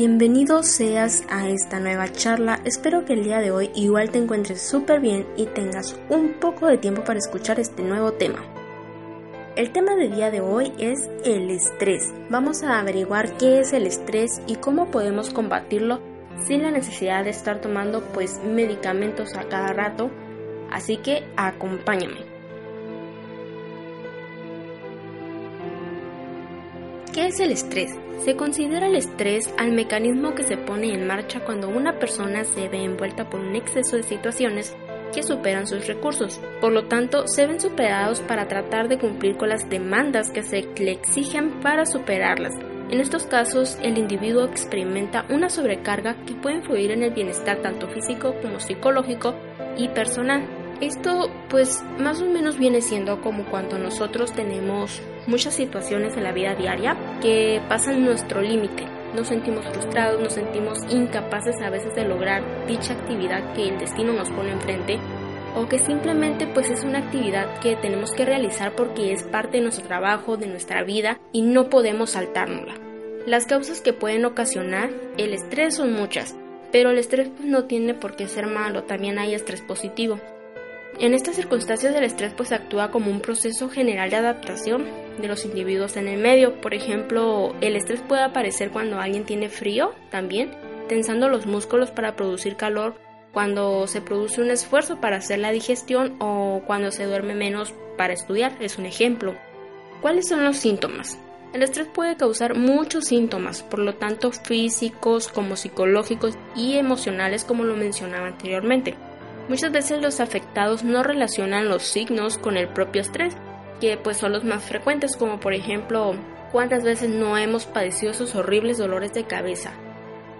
Bienvenido seas a esta nueva charla. Espero que el día de hoy igual te encuentres súper bien y tengas un poco de tiempo para escuchar este nuevo tema. El tema del día de hoy es el estrés. Vamos a averiguar qué es el estrés y cómo podemos combatirlo sin la necesidad de estar tomando pues medicamentos a cada rato. Así que acompáñame. ¿Qué es el estrés? Se considera el estrés al mecanismo que se pone en marcha cuando una persona se ve envuelta por un exceso de situaciones que superan sus recursos. Por lo tanto, se ven superados para tratar de cumplir con las demandas que se le exigen para superarlas. En estos casos, el individuo experimenta una sobrecarga que puede influir en el bienestar tanto físico como psicológico y personal. Esto pues más o menos viene siendo como cuando nosotros tenemos muchas situaciones en la vida diaria que pasan nuestro límite. Nos sentimos frustrados, nos sentimos incapaces a veces de lograr dicha actividad que el destino nos pone enfrente o que simplemente pues es una actividad que tenemos que realizar porque es parte de nuestro trabajo, de nuestra vida y no podemos saltárnosla. Las causas que pueden ocasionar el estrés son muchas, pero el estrés pues, no tiene por qué ser malo, también hay estrés positivo. En estas circunstancias el estrés pues actúa como un proceso general de adaptación de los individuos en el medio. Por ejemplo, el estrés puede aparecer cuando alguien tiene frío también, tensando los músculos para producir calor, cuando se produce un esfuerzo para hacer la digestión o cuando se duerme menos para estudiar, es un ejemplo. ¿Cuáles son los síntomas? El estrés puede causar muchos síntomas, por lo tanto físicos como psicológicos y emocionales como lo mencionaba anteriormente. Muchas veces los afectados no relacionan los signos con el propio estrés, que pues son los más frecuentes, como por ejemplo, cuántas veces no hemos padecido esos horribles dolores de cabeza.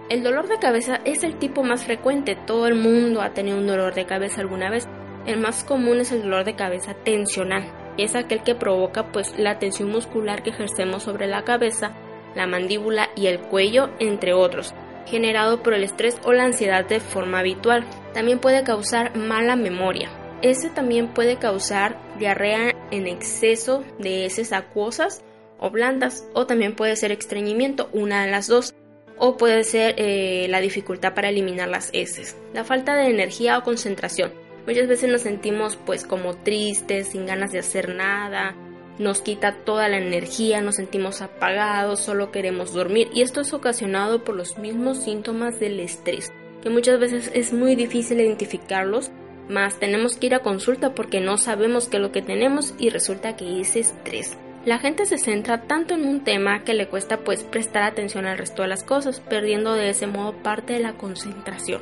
El dolor de cabeza es el tipo más frecuente, todo el mundo ha tenido un dolor de cabeza alguna vez. El más común es el dolor de cabeza tensional, es aquel que provoca pues la tensión muscular que ejercemos sobre la cabeza, la mandíbula y el cuello, entre otros generado por el estrés o la ansiedad de forma habitual. También puede causar mala memoria. Ese también puede causar diarrea en exceso de heces acuosas o blandas o también puede ser estreñimiento, una de las dos o puede ser eh, la dificultad para eliminar las heces. La falta de energía o concentración. Muchas veces nos sentimos pues como tristes, sin ganas de hacer nada, nos quita toda la energía, nos sentimos apagados, solo queremos dormir y esto es ocasionado por los mismos síntomas del estrés, que muchas veces es muy difícil identificarlos, más tenemos que ir a consulta porque no sabemos qué es lo que tenemos y resulta que es estrés. La gente se centra tanto en un tema que le cuesta pues prestar atención al resto de las cosas, perdiendo de ese modo parte de la concentración.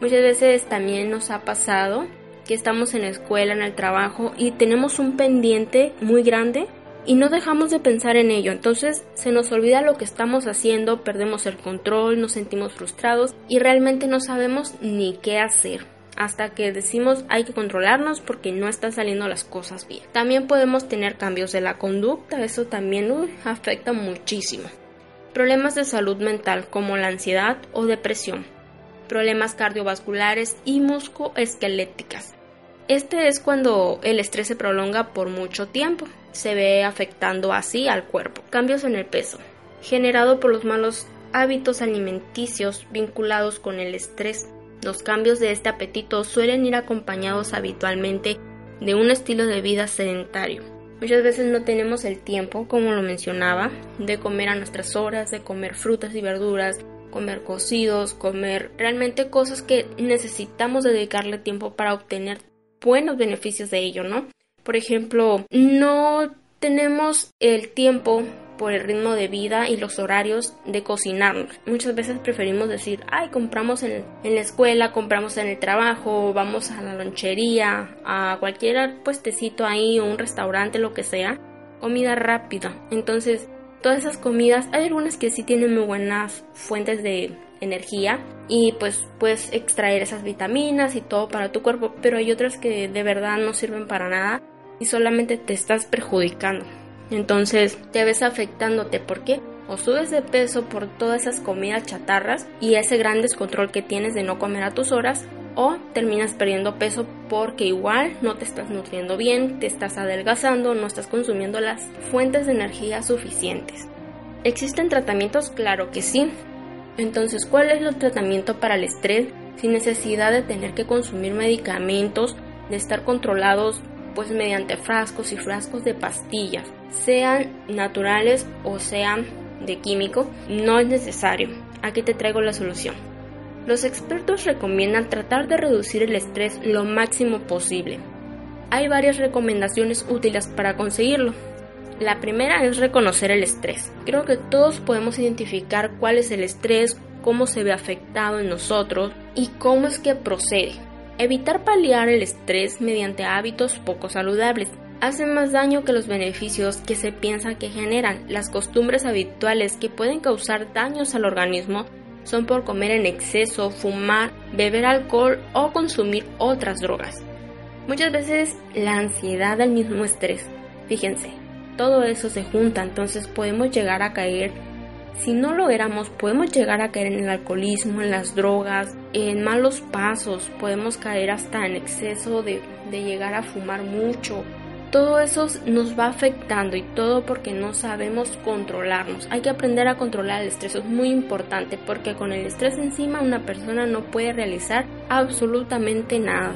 Muchas veces también nos ha pasado que estamos en la escuela, en el trabajo y tenemos un pendiente muy grande y no dejamos de pensar en ello. Entonces se nos olvida lo que estamos haciendo, perdemos el control, nos sentimos frustrados y realmente no sabemos ni qué hacer. Hasta que decimos hay que controlarnos porque no están saliendo las cosas bien. También podemos tener cambios de la conducta, eso también afecta muchísimo. Problemas de salud mental como la ansiedad o depresión problemas cardiovasculares y muscoesqueléticas. Este es cuando el estrés se prolonga por mucho tiempo, se ve afectando así al cuerpo. Cambios en el peso, generado por los malos hábitos alimenticios vinculados con el estrés. Los cambios de este apetito suelen ir acompañados habitualmente de un estilo de vida sedentario. Muchas veces no tenemos el tiempo, como lo mencionaba, de comer a nuestras horas, de comer frutas y verduras, comer cocidos, comer realmente cosas que necesitamos dedicarle tiempo para obtener buenos beneficios de ello, ¿no? Por ejemplo, no tenemos el tiempo por el ritmo de vida y los horarios de cocinar. Muchas veces preferimos decir, ay, compramos en, en la escuela, compramos en el trabajo, vamos a la lonchería, a cualquier puestecito ahí o un restaurante, lo que sea, comida rápida. Entonces, todas esas comidas, hay algunas que sí tienen muy buenas fuentes de energía y pues puedes extraer esas vitaminas y todo para tu cuerpo, pero hay otras que de verdad no sirven para nada y solamente te estás perjudicando. Entonces te ves afectándote. ¿Por qué? O subes de peso por todas esas comidas chatarras y ese gran descontrol que tienes de no comer a tus horas, o terminas perdiendo peso porque igual no te estás nutriendo bien, te estás adelgazando, no estás consumiendo las fuentes de energía suficientes. ¿Existen tratamientos? Claro que sí. Entonces, ¿cuál es el tratamiento para el estrés sin necesidad de tener que consumir medicamentos, de estar controlados pues mediante frascos y frascos de pastillas, sean naturales o sean de químico, no es necesario. Aquí te traigo la solución. Los expertos recomiendan tratar de reducir el estrés lo máximo posible. Hay varias recomendaciones útiles para conseguirlo. La primera es reconocer el estrés. Creo que todos podemos identificar cuál es el estrés, cómo se ve afectado en nosotros y cómo es que procede. Evitar paliar el estrés mediante hábitos poco saludables hace más daño que los beneficios que se piensa que generan. Las costumbres habituales que pueden causar daños al organismo son por comer en exceso, fumar, beber alcohol o consumir otras drogas. Muchas veces la ansiedad del mismo estrés. Fíjense, todo eso se junta, entonces podemos llegar a caer si no lo éramos, podemos llegar a caer en el alcoholismo, en las drogas, en malos pasos, podemos caer hasta en exceso de, llegar a fumar mucho. Todo eso nos va afectando y todo porque no sabemos controlarnos. Hay que aprender a controlar el estrés, es muy importante porque con el estrés encima una persona no puede realizar absolutamente nada.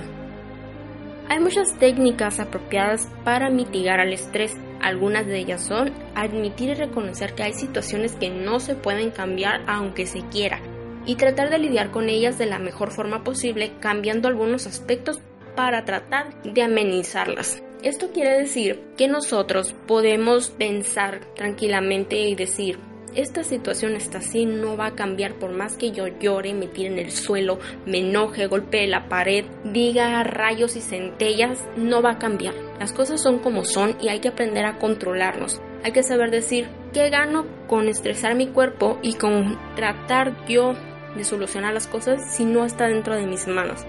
Hay muchas técnicas apropiadas para mitigar el estrés. Algunas de ellas son admitir y reconocer que hay situaciones que no se pueden cambiar aunque se quiera y tratar de lidiar con ellas de la mejor forma posible cambiando algunos aspectos para tratar de amenizarlas. Esto quiere decir que nosotros podemos pensar tranquilamente y decir, esta situación está así, no va a cambiar por más que yo llore, me tire en el suelo, me enoje, golpee la pared, diga rayos y centellas, no va a cambiar. Las cosas son como son y hay que aprender a controlarnos. Hay que saber decir qué gano con estresar mi cuerpo y con tratar yo de solucionar las cosas si no está dentro de mis manos.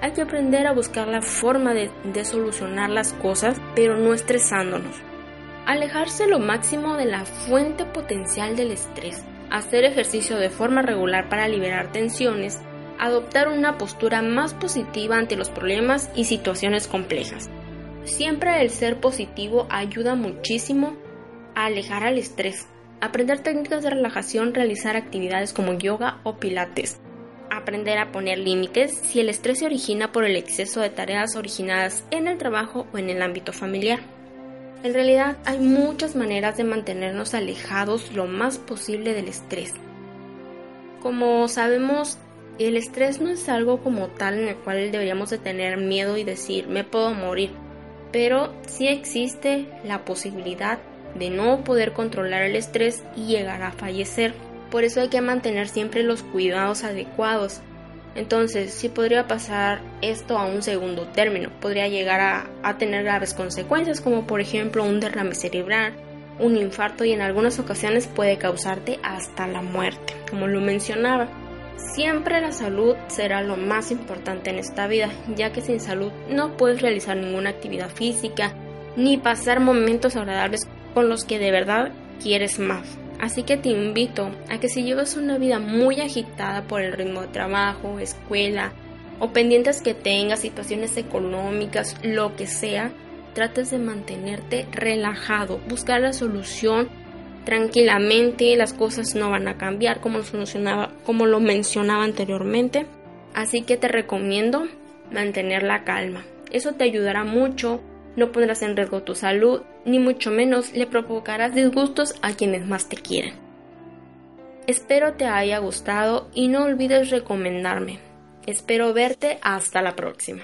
Hay que aprender a buscar la forma de, de solucionar las cosas, pero no estresándonos. Alejarse lo máximo de la fuente potencial del estrés. Hacer ejercicio de forma regular para liberar tensiones. Adoptar una postura más positiva ante los problemas y situaciones complejas. Siempre el ser positivo ayuda muchísimo a alejar al estrés. Aprender técnicas de relajación, realizar actividades como yoga o pilates. Aprender a poner límites si el estrés se origina por el exceso de tareas originadas en el trabajo o en el ámbito familiar. En realidad hay muchas maneras de mantenernos alejados lo más posible del estrés. Como sabemos, el estrés no es algo como tal en el cual deberíamos de tener miedo y decir me puedo morir, pero sí existe la posibilidad de no poder controlar el estrés y llegar a fallecer. Por eso hay que mantener siempre los cuidados adecuados. Entonces, sí podría pasar esto a un segundo término, podría llegar a, tener graves consecuencias como por ejemplo un derrame cerebral, un infarto y en algunas ocasiones puede causarte hasta la muerte, como lo mencionaba. Siempre la salud será lo más importante en esta vida, ya que sin salud no puedes realizar ninguna actividad física ni pasar momentos agradables con los que de verdad quieres más. Así que te invito a que si llevas una vida muy agitada por el ritmo de trabajo, escuela o pendientes que tengas, situaciones económicas, lo que sea, trates de mantenerte relajado, buscar la solución tranquilamente, las cosas no van a cambiar como lo, como lo mencionaba anteriormente. Así que te recomiendo mantener la calma. Eso te ayudará mucho no pondrás en riesgo tu salud, ni mucho menos le provocarás disgustos a quienes más te quieren. Espero te haya gustado y no olvides recomendarme. Espero verte hasta la próxima.